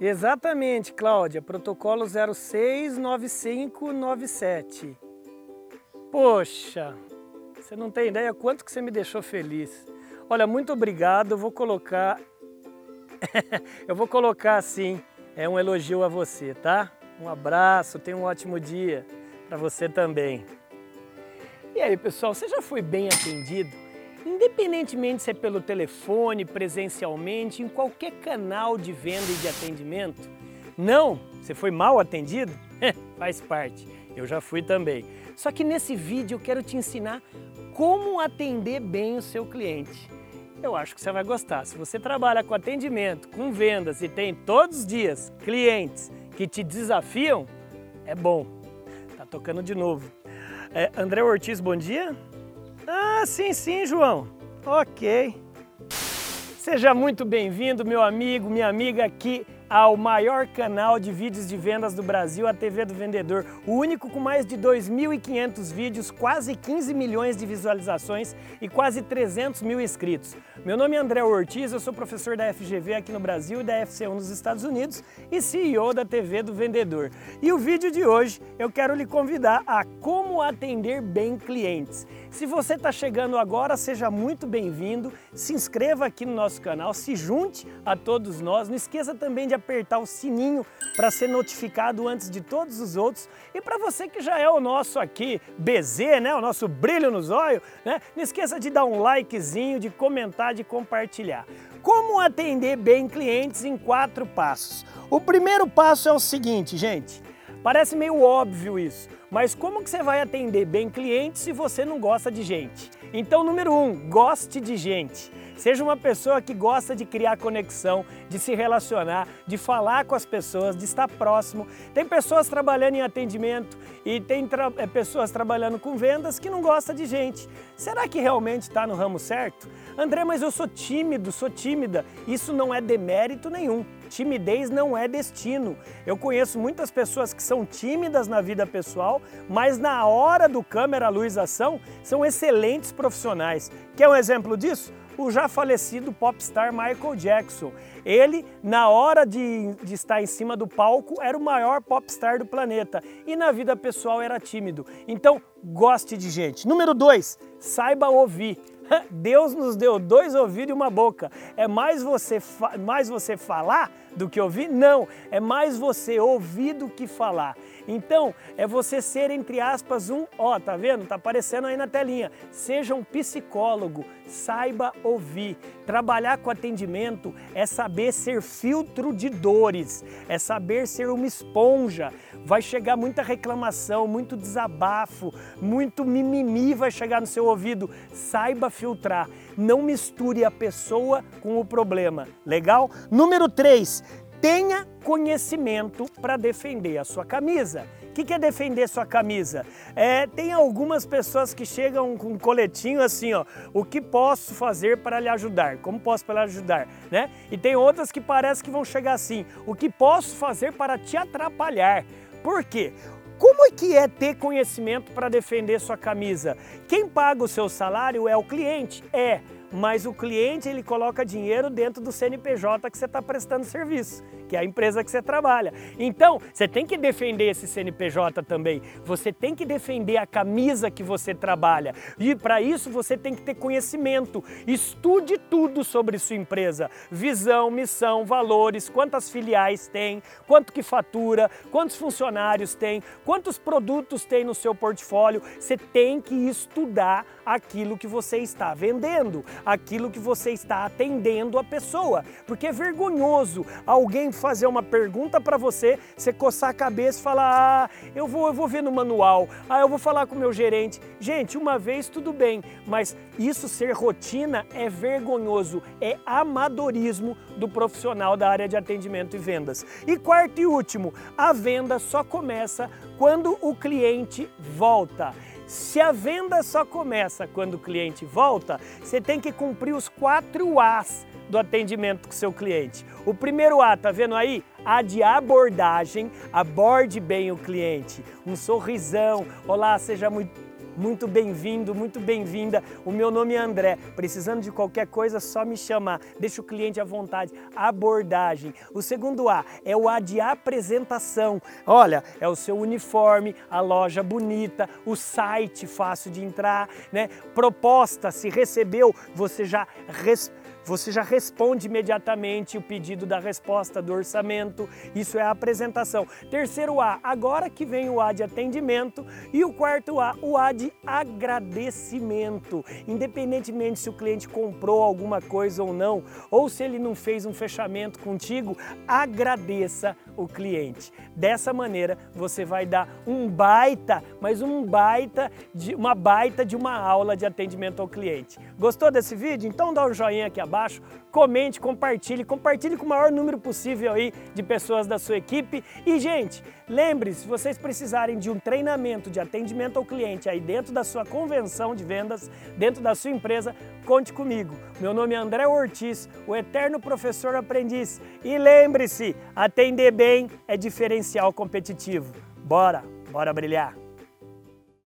Exatamente, Cláudia, protocolo 069597. Poxa, você não tem ideia quanto que você me deixou feliz. Olha, muito obrigado, eu vou colocar... eu vou colocar assim, é um elogio a você, tá? Um abraço, tenha um ótimo dia para você também. E aí, pessoal, você já foi bem atendido? Independentemente se é pelo telefone, presencialmente, em qualquer canal de venda e de atendimento? Não? Você foi mal atendido? Faz parte, eu já fui também. Só que nesse vídeo eu quero te ensinar como atender bem o seu cliente. Eu acho que você vai gostar. Se você trabalha com atendimento, com vendas e tem todos os dias clientes que te desafiam, é bom. Tá tocando de novo. É, André Ortiz, bom dia. Ah, sim, sim, João. Ok. Seja muito bem-vindo, meu amigo, minha amiga aqui ao maior canal de vídeos de vendas do Brasil, a TV do Vendedor, o único com mais de 2.500 vídeos, quase 15 milhões de visualizações e quase 300 mil inscritos. Meu nome é André Ortiz, eu sou professor da FGV aqui no Brasil e da FCU nos Estados Unidos e CEO da TV do Vendedor. E o vídeo de hoje eu quero lhe convidar a como atender bem clientes. Se você está chegando agora, seja muito bem-vindo, se inscreva aqui no nosso canal, se junte a todos nós, não esqueça também de apertar o sininho para ser notificado antes de todos os outros. E para você que já é o nosso aqui, BZ, né, o nosso brilho nos olhos, né, não esqueça de dar um likezinho, de comentar, de compartilhar. Como atender bem clientes em quatro passos? O primeiro passo é o seguinte, gente, parece meio óbvio isso, mas como que você vai atender bem clientes se você não gosta de gente? Então, número um, goste de gente. Seja uma pessoa que gosta de criar conexão, de se relacionar, de falar com as pessoas, de estar próximo. Tem pessoas trabalhando em atendimento e tem tra é, pessoas trabalhando com vendas que não gostam de gente. Será que realmente está no ramo certo? André, mas eu sou tímido, sou tímida. Isso não é demérito nenhum. Timidez não é destino. Eu conheço muitas pessoas que são tímidas na vida pessoal, mas na hora do câmera, luz, ação, são excelentes profissionais. Quer um exemplo disso? O já falecido popstar Michael Jackson. Ele, na hora de, de, estar em cima do palco, era o maior popstar do planeta e na vida pessoal era tímido. Então, goste de gente. Número dois, saiba ouvir. Deus nos deu dois ouvidos e uma boca. É mais você, mais você falar do que ouvir? Não, é mais você ouvir do que falar. Então, é você ser, entre aspas, um, ó, tá vendo? Tá aparecendo aí na telinha. Seja um psicólogo, saiba ouvir. Trabalhar com atendimento é saber ser filtro de dores, é saber ser uma esponja. Vai chegar muita reclamação, muito desabafo, muito mimimi vai chegar no seu ouvido. Saiba filtrar. Não misture a pessoa com o problema. Legal? Número 3 tenha conhecimento para defender a sua camisa. O que, é defender sua camisa? É, tem algumas pessoas que chegam com um coletinho assim, ó, o que posso fazer para lhe ajudar? Como posso para lhe ajudar? Né? E tem outras que parece que vão chegar assim, o que posso fazer para te atrapalhar? Por quê? Como é que é ter conhecimento para defender sua camisa? Quem paga o seu salário é o cliente? É mas o cliente ele coloca dinheiro dentro do CNPJ que você está prestando serviço, que é a empresa que você trabalha. Então, você tem que defender esse CNPJ também, você tem que defender a camisa que você trabalha e para isso você tem que ter conhecimento. Estude tudo sobre sua empresa, visão, missão, valores, quantas filiais tem, quanto que fatura, quantos funcionários tem, quantos produtos tem no seu portfólio. Você tem que estudar aquilo que você está vendendo aquilo que você está atendendo a pessoa. Porque é vergonhoso alguém fazer uma pergunta para você, você coçar a cabeça e falar: ah, eu vou, eu vou ver no manual, ah, eu vou falar com o meu gerente. Gente, uma vez tudo bem, mas isso ser rotina é vergonhoso, é amadorismo do profissional da área de atendimento e vendas. E quarto e último, a venda só começa quando o cliente volta. Se a venda só começa quando o cliente volta, você tem que cumprir os quatro A's do atendimento com seu cliente. O primeiro A, tá vendo aí? A de abordagem, aborde bem o cliente. Um sorrisão, olá, seja muito muito bem-vindo, muito bem-vinda. O meu nome é André. Precisando de qualquer coisa, só me chamar. Deixa o cliente à vontade. Abordagem. O segundo A é o A de apresentação. Olha, é o seu uniforme, a loja bonita, o site fácil de entrar, né? Proposta, se recebeu, você já responde você já responde imediatamente o pedido da resposta do orçamento. Isso é a apresentação. Terceiro A, agora que vem o A de atendimento. E o quarto A, o A de agradecimento. Independentemente se o cliente comprou alguma coisa ou não, ou se ele não fez um fechamento contigo, agradeça o cliente. Dessa maneira, você vai dar um baita, mas um baita, de, uma baita de uma aula de atendimento ao cliente. Gostou desse vídeo? Então dá um joinha aqui abaixo comente, compartilhe, compartilhe com o maior número possível aí de pessoas da sua equipe. E, gente, lembre-se, se vocês precisarem de um treinamento de atendimento ao cliente aí dentro da sua convenção de vendas, dentro da sua empresa, conte comigo. Meu nome é André Ortiz, o eterno professor aprendiz. E lembre-se, atender bem é diferencial competitivo. Bora, bora brilhar!